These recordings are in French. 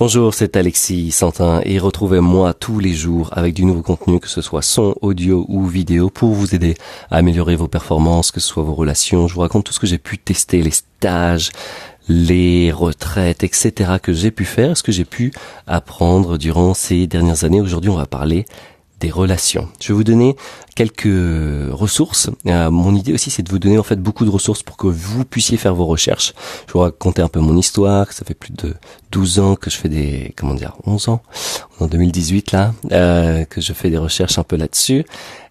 Bonjour, c'est Alexis Santin et retrouvez-moi tous les jours avec du nouveau contenu, que ce soit son, audio ou vidéo, pour vous aider à améliorer vos performances, que ce soit vos relations. Je vous raconte tout ce que j'ai pu tester, les stages, les retraites, etc. que j'ai pu faire, ce que j'ai pu apprendre durant ces dernières années. Aujourd'hui, on va parler des relations. Je vais vous donner quelques ressources. Euh, mon idée aussi, c'est de vous donner en fait beaucoup de ressources pour que vous puissiez faire vos recherches. Je vais vous raconter un peu mon histoire. Ça fait plus de 12 ans que je fais des, comment dire, 11 ans, en 2018 là, euh, que je fais des recherches un peu là-dessus.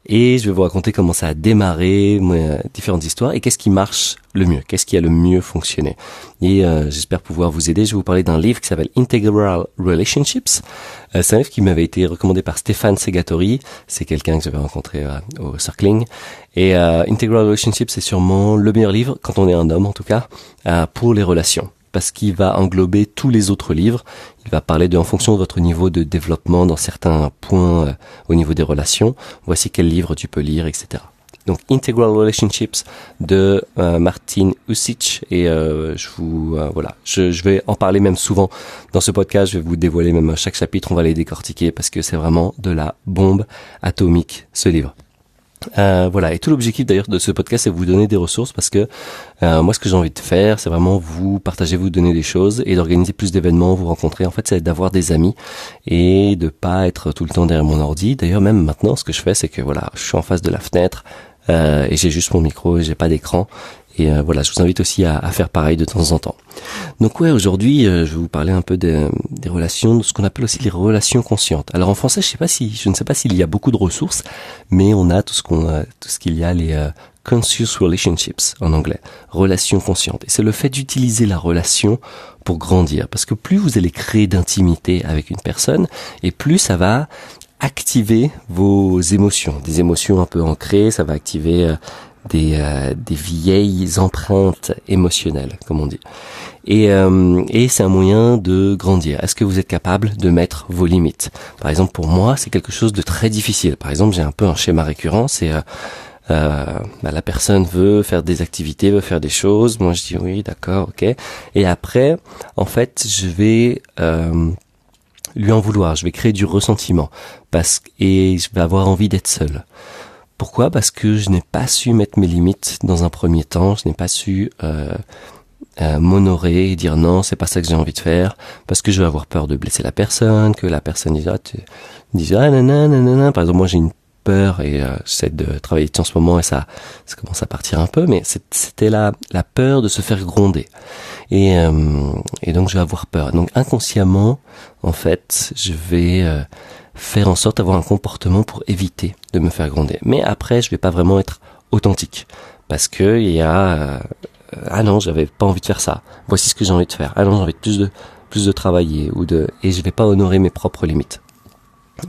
Et je vais vous raconter comment ça a démarré, différentes histoires, et qu'est-ce qui marche le mieux, qu'est-ce qui a le mieux fonctionné. Et euh, j'espère pouvoir vous aider. Je vais vous parler d'un livre qui s'appelle Integral Relationships. Euh, c'est un livre qui m'avait été recommandé par Stéphane Segatori. C'est quelqu'un que j'avais rencontré euh, au Circling. Et Integral Relationships, c'est sûrement le meilleur livre, quand on est un homme en tout cas, pour les relations parce qu'il va englober tous les autres livres. Il va parler de, en fonction de votre niveau de développement dans certains points euh, au niveau des relations. Voici quel livre tu peux lire, etc. Donc Integral Relationships de euh, Martin Usic et euh, je vous voilà, je, je, vais en parler même souvent dans ce podcast. Je vais vous dévoiler même chaque chapitre, on va les décortiquer parce que c'est vraiment de la bombe atomique ce livre. Euh, voilà, et tout l'objectif d'ailleurs de ce podcast, c'est vous donner des ressources parce que euh, moi, ce que j'ai envie de faire, c'est vraiment vous partager, vous donner des choses et d'organiser plus d'événements, vous rencontrer. En fait, c'est d'avoir des amis et de pas être tout le temps derrière mon ordi. D'ailleurs, même maintenant, ce que je fais, c'est que voilà, je suis en face de la fenêtre euh, et j'ai juste mon micro j'ai pas d'écran et euh, voilà, je vous invite aussi à, faire pareil de temps en temps. Donc ouais, aujourd'hui, euh, je vais vous parler un peu des relations, de ce qu'on appelle aussi les relations conscientes. Alors en français, je sais pas si, je ne sais pas s'il y a beaucoup de ressources, mais on a tout ce qu'on, tout ce qu'il y a les euh, conscious relationships en anglais, relations conscientes. Et c'est le fait d'utiliser la relation pour grandir, parce que plus vous allez créer d'intimité avec une personne, et plus ça va activer vos émotions, des émotions un peu ancrées, ça va activer des, euh, des vieilles empreintes émotionnelles, comme on dit. Et, euh, et c'est un moyen de grandir. Est-ce que vous êtes capable de mettre vos limites? Par exemple, pour moi, c'est quelque chose de très difficile. Par exemple, j'ai un peu un schéma récurrent, c'est euh, euh, bah, la personne veut faire des activités, veut faire des choses. Moi, je dis oui, d'accord, ok. Et après, en fait, je vais euh, lui en vouloir. Je vais créer du ressentiment parce et je vais avoir envie d'être seul. Pourquoi? Parce que je n'ai pas su mettre mes limites dans un premier temps, je n'ai pas su euh, euh, m'honorer et dire non, c'est pas ça que j'ai envie de faire, parce que je vais avoir peur de blesser la personne, que la personne dise ah, tu, dise, ah nanana, Par exemple, moi j'ai une peur et euh, j'essaie de travailler en ce moment et ça, ça commence à partir un peu, mais c'était la, la peur de se faire gronder. Et, euh, et donc je vais avoir peur. Donc inconsciemment, en fait, je vais faire en sorte d'avoir un comportement pour éviter de me faire gronder. Mais après, je vais pas vraiment être authentique parce que il y a euh, ah non, j'avais pas envie de faire ça. Voici ce que j'ai envie de faire. Ah non, j'ai envie de plus de plus de travailler ou de et je vais pas honorer mes propres limites.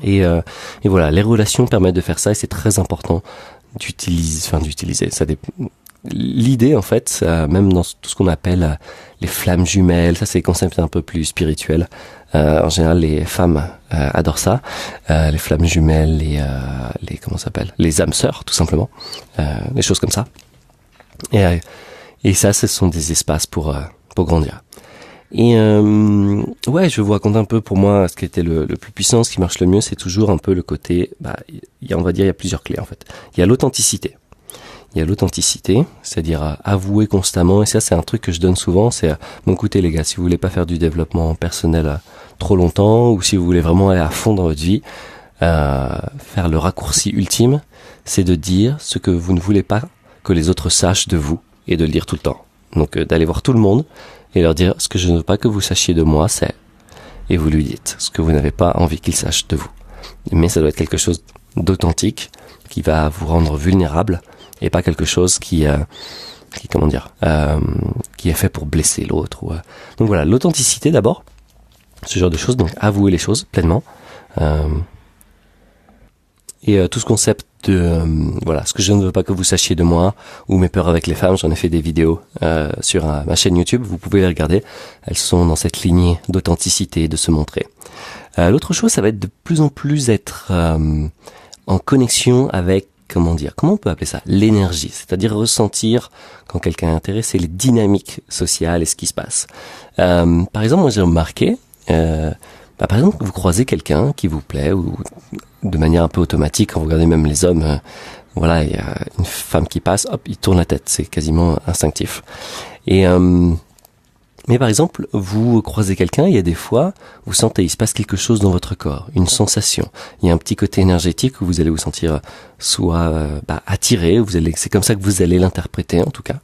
Et, euh, et voilà, les relations permettent de faire ça et c'est très important d'utiliser, enfin d'utiliser. Ça L'idée, en fait, même dans tout ce qu'on appelle euh, les flammes jumelles, ça c'est des concepts un peu plus spirituels. Euh, en général, les femmes euh, adorent ça, euh, les flammes jumelles, les, les comment s'appelle, les âmes sœurs, tout simplement, les choses comme ça. Et, et ça, ce sont des espaces pour pour grandir. Et ouais, je vous raconter un peu pour moi ce qui était le, le plus puissant, ce qui marche le mieux, c'est toujours un peu le côté, bah, y a, on va dire, il y a plusieurs clés en fait. Il y a l'authenticité il y a l'authenticité, c'est-à-dire avouer constamment, et ça c'est un truc que je donne souvent, c'est bon écoutez les gars, si vous voulez pas faire du développement personnel euh, trop longtemps, ou si vous voulez vraiment aller à fond dans votre vie, euh, faire le raccourci ultime, c'est de dire ce que vous ne voulez pas que les autres sachent de vous, et de le dire tout le temps. Donc euh, d'aller voir tout le monde, et leur dire ce que je ne veux pas que vous sachiez de moi, c'est, et vous lui dites ce que vous n'avez pas envie qu'il sache de vous. Mais ça doit être quelque chose d'authentique, qui va vous rendre vulnérable, et pas quelque chose qui, euh, qui comment dire, euh, qui est fait pour blesser l'autre. Ou, euh. Donc voilà, l'authenticité d'abord, ce genre de choses. Donc avouer les choses pleinement. et tout ce concept de voilà ce que je ne veux pas que vous sachiez de moi ou mes peurs avec les femmes j'en ai fait des vidéos sur ma chaîne YouTube vous pouvez les regarder elles sont dans cette lignée d'authenticité de se montrer l'autre chose ça va être de plus en plus être en connexion avec comment dire, comment on peut appeler ça? L'énergie, c'est-à-dire ressentir quand quelqu'un est intéressé les dynamiques sociales et ce qui se passe. Euh, par exemple, moi j'ai remarqué, Euh, bah, par exemple, vous croisez quelqu'un qui vous plaît ou de manière un peu automatique, quand vous regardez même les hommes, euh, voilà, il y a une femme qui passe, hop, il tourne la tête, c'est quasiment instinctif. Et euh, mais par exemple, vous croisez quelqu'un, il y a des fois, vous sentez, il se passe quelque chose dans votre corps, une sensation. Il y a un petit côté énergétique où vous allez vous sentir soit euh, bah, attiré, vous allez, c'est comme ça que vous allez l'interpréter en tout cas.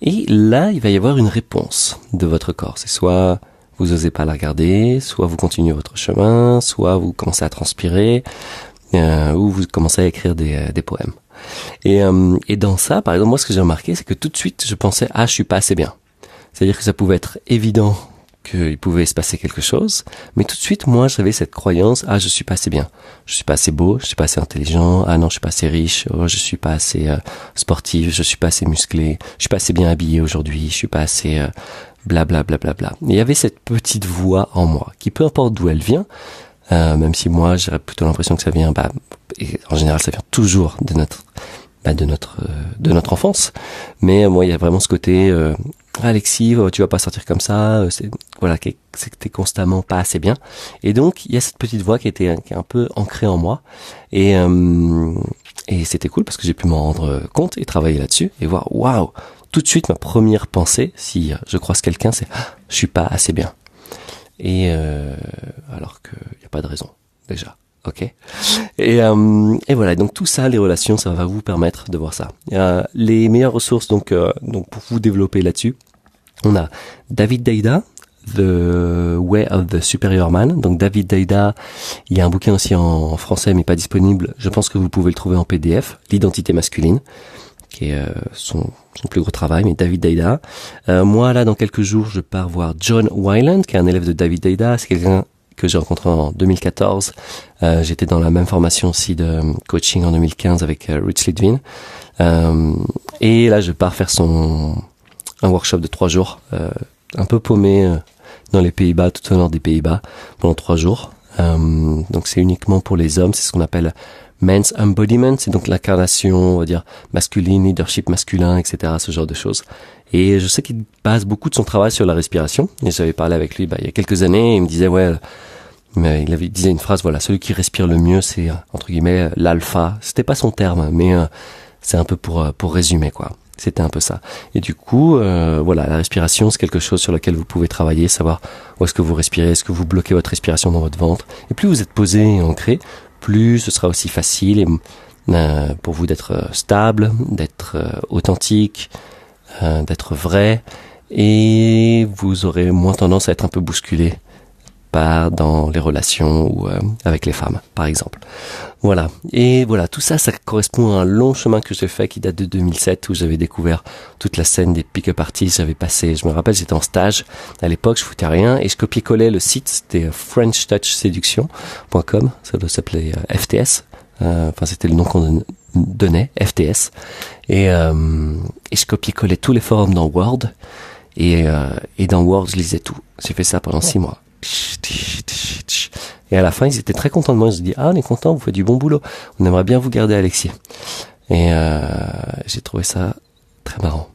Et là, il va y avoir une réponse de votre corps. C'est soit vous osez pas la regarder, soit vous continuez votre chemin, soit vous commencez à transpirer, euh, ou vous commencez à écrire des, euh, des poèmes. Et, euh, et dans ça, par exemple, moi, ce que j'ai remarqué, c'est que tout de suite, je pensais, ah, je suis pas assez bien. C'est-à-dire que ça pouvait être évident qu'il pouvait se passer quelque chose, mais tout de suite, moi, j'avais cette croyance, ah, je suis pas assez bien, je suis pas assez beau, je suis pas assez intelligent, ah non, je suis pas assez riche, oh, je suis pas assez euh, sportif, je suis pas assez musclé, je suis pas assez bien habillé aujourd'hui, je suis pas assez bla bla bla bla. Il y avait cette petite voix en moi, qui peu importe d'où elle vient, euh, même si moi, j'aurais plutôt l'impression que ça vient, bah, en général, ça vient toujours de notre bah, de notre euh, de notre enfance. Mais euh, moi, il y a vraiment ce côté euh, Alexis, tu vas pas sortir comme ça. C'est voilà, c'est que t'es constamment pas assez bien. Et donc, il y a cette petite voix qui était qui est un peu ancrée en moi. Et et c'était cool parce que j'ai pu m'en rendre compte et travailler là-dessus et voir waouh. Tout de suite, ma première pensée, si je croise quelqu'un, c'est ah, je suis pas assez bien. Et alors qu'il n'y a pas de raison déjà. Ok. Et, euh, et voilà. Donc tout ça, les relations, ça va vous permettre de voir ça. les meilleures ressources, donc, euh, donc pour vous développer là-dessus, on a David Deida, The Way of the Superior Man. Donc David Deida, il y a un bouquin aussi en français, mais pas disponible. Je pense que vous pouvez le trouver en PDF. L'identité masculine, qui est euh, son, son plus gros travail, mais David Deida. moi, là, dans quelques jours, je pars voir John Wyland, qui est un élève de David Deida. C'est quelqu'un que j'ai rencontré en 2014. Euh, J'étais dans la même formation aussi de coaching en 2015 avec euh, Rich Lidwin. Euh, et là, je pars faire son un workshop de trois jours, euh, un peu paumé euh, dans les Pays-Bas, tout au nord des Pays-Bas, pendant trois jours. donc c'est uniquement pour les hommes, c'est ce qu'on appelle men's embodiment, c'est donc l'incarnation, on va dire, masculine, leadership masculin, etc., ce genre de choses. Et je sais qu'il base beaucoup de son travail sur la respiration. Et j'avais parlé avec lui bah, il y a quelques années. il me disait ouais, mais il avait disait une phrase voilà, celui qui respire le mieux, c'est entre guillemets l'alpha. C'était pas son terme, mais euh, c'est un peu pour euh, pour résumer quoi. C'était un peu ça. Et du coup, euh, voilà, la respiration, c'est quelque chose sur lequel vous pouvez travailler, savoir où est-ce que vous respirez, est-ce que vous bloquez votre respiration dans votre ventre. Et plus vous êtes posé et ancré, plus ce sera aussi facile et, pour vous d'être stable, d'être authentique, euh, d'être vrai, et vous aurez moins tendance à être un peu bousculé dans les relations ou euh, avec les femmes, par exemple. Voilà. Et voilà, tout ça, ça correspond à un long chemin que j'ai fait qui date de 2007 où j'avais découvert toute la scène des pick-up artists. J'avais passé, je me rappelle, j'étais en stage à l'époque, je foutais rien et je copiais-collais le site, c'était FrenchTouchSeduction.com, ça doit s'appeler euh, FTS. Enfin, c'était le nom qu'on donnait, FTS. Et, euh, et je copiais-collais tous les forums dans Word. Et, euh, et dans Word, je lisais tout. J'ai fait ça pendant six mois. Et à la fin, ils étaient très contents de moi. Ils se dit ah, on est content, vous faites du bon boulot. On aimerait bien vous garder, Alexis. Et euh, j'ai trouvé ça très marrant.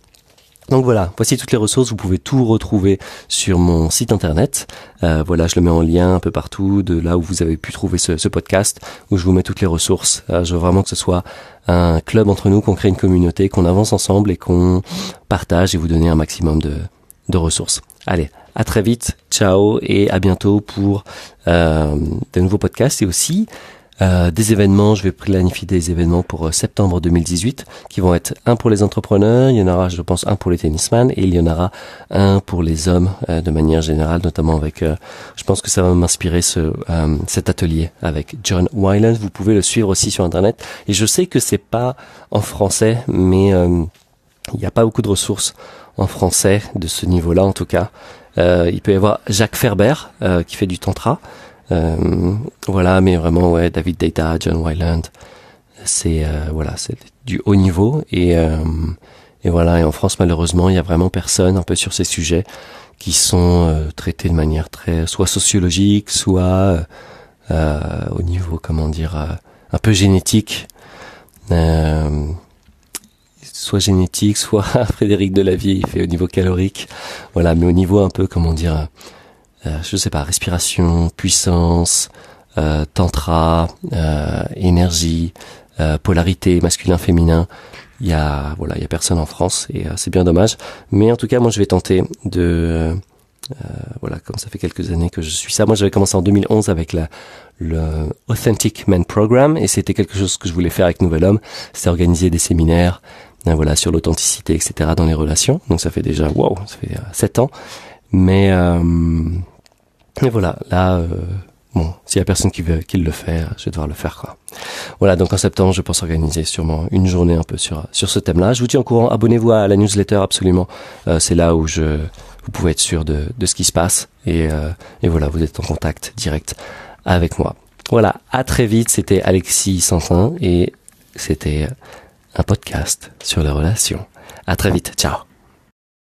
Donc voilà, voici toutes les ressources. Vous pouvez tout retrouver sur mon site internet. Euh, voilà, je le mets en lien un peu partout de là où vous avez pu trouver ce, podcast, où je vous mets toutes les ressources. Euh, je veux vraiment que ce soit un club entre nous, qu'on crée une communauté, qu'on avance ensemble et qu'on partage et vous donner un maximum de ressources. Allez, à très vite, ciao et à bientôt pour euh, de nouveaux podcasts et aussi euh, des événements, je vais planifier des événements pour euh, septembre 2018 qui vont être un pour les entrepreneurs, il y en aura je pense un pour les tennisman et il y en aura un pour les hommes euh, de manière générale, notamment avec, je pense que ça va m'inspirer ce, cet atelier avec John Wyland. Vous pouvez le suivre aussi sur internet et je sais que c'est pas en français, mais il n'y a pas beaucoup de ressources en français de ce niveau-là en tout cas. Il peut y avoir Jacques Ferber qui fait du tantra. Euh, voilà, mais vraiment, ouais, David Data, John Wyland, c'est euh, voilà, c'est du haut niveau et euh, et voilà. Et en France, malheureusement, il y a vraiment personne un peu sur ces sujets qui sont traités de manière très soit sociologique, soit au niveau, comment dire, un peu génétique. Soit génétique, soit Frédéric Delavier, il fait au niveau calorique. Voilà, mais au niveau un peu, comment dire, euh, je sais pas, respiration, puissance, euh, tantra, euh, énergie, euh, polarité, masculin, féminin. Il y a voilà, il y a personne en France et c'est bien dommage. Mais en tout cas, moi, je vais tenter de voilà, comme ça fait quelques années que je suis ça. Moi, j'avais commencé en 2011 avec la, le Authentic Men Program et c'était quelque chose que je voulais faire avec Nouvel Homme. C'était organiser des séminaires, voilà, sur l'authenticité, etc. dans les relations. Donc ça fait déjà, wow, ça fait sept ans. Mais, mais voilà, là, Bon, s'il y a personne qui veut qu'il le fait, je vais devoir le faire quoi. Voilà, donc en septembre, je pense organiser sûrement une journée un peu sur sur ce thème-là. Je vous tiens au courant. Abonnez-vous à la newsletter absolument. Euh, c'est là où je vous pouvez être sûr de de ce qui se passe et euh, et voilà, vous êtes en contact direct avec moi. Voilà, à très vite. C'était Alexis Santin et c'était un podcast sur les relations. À très vite. Ciao.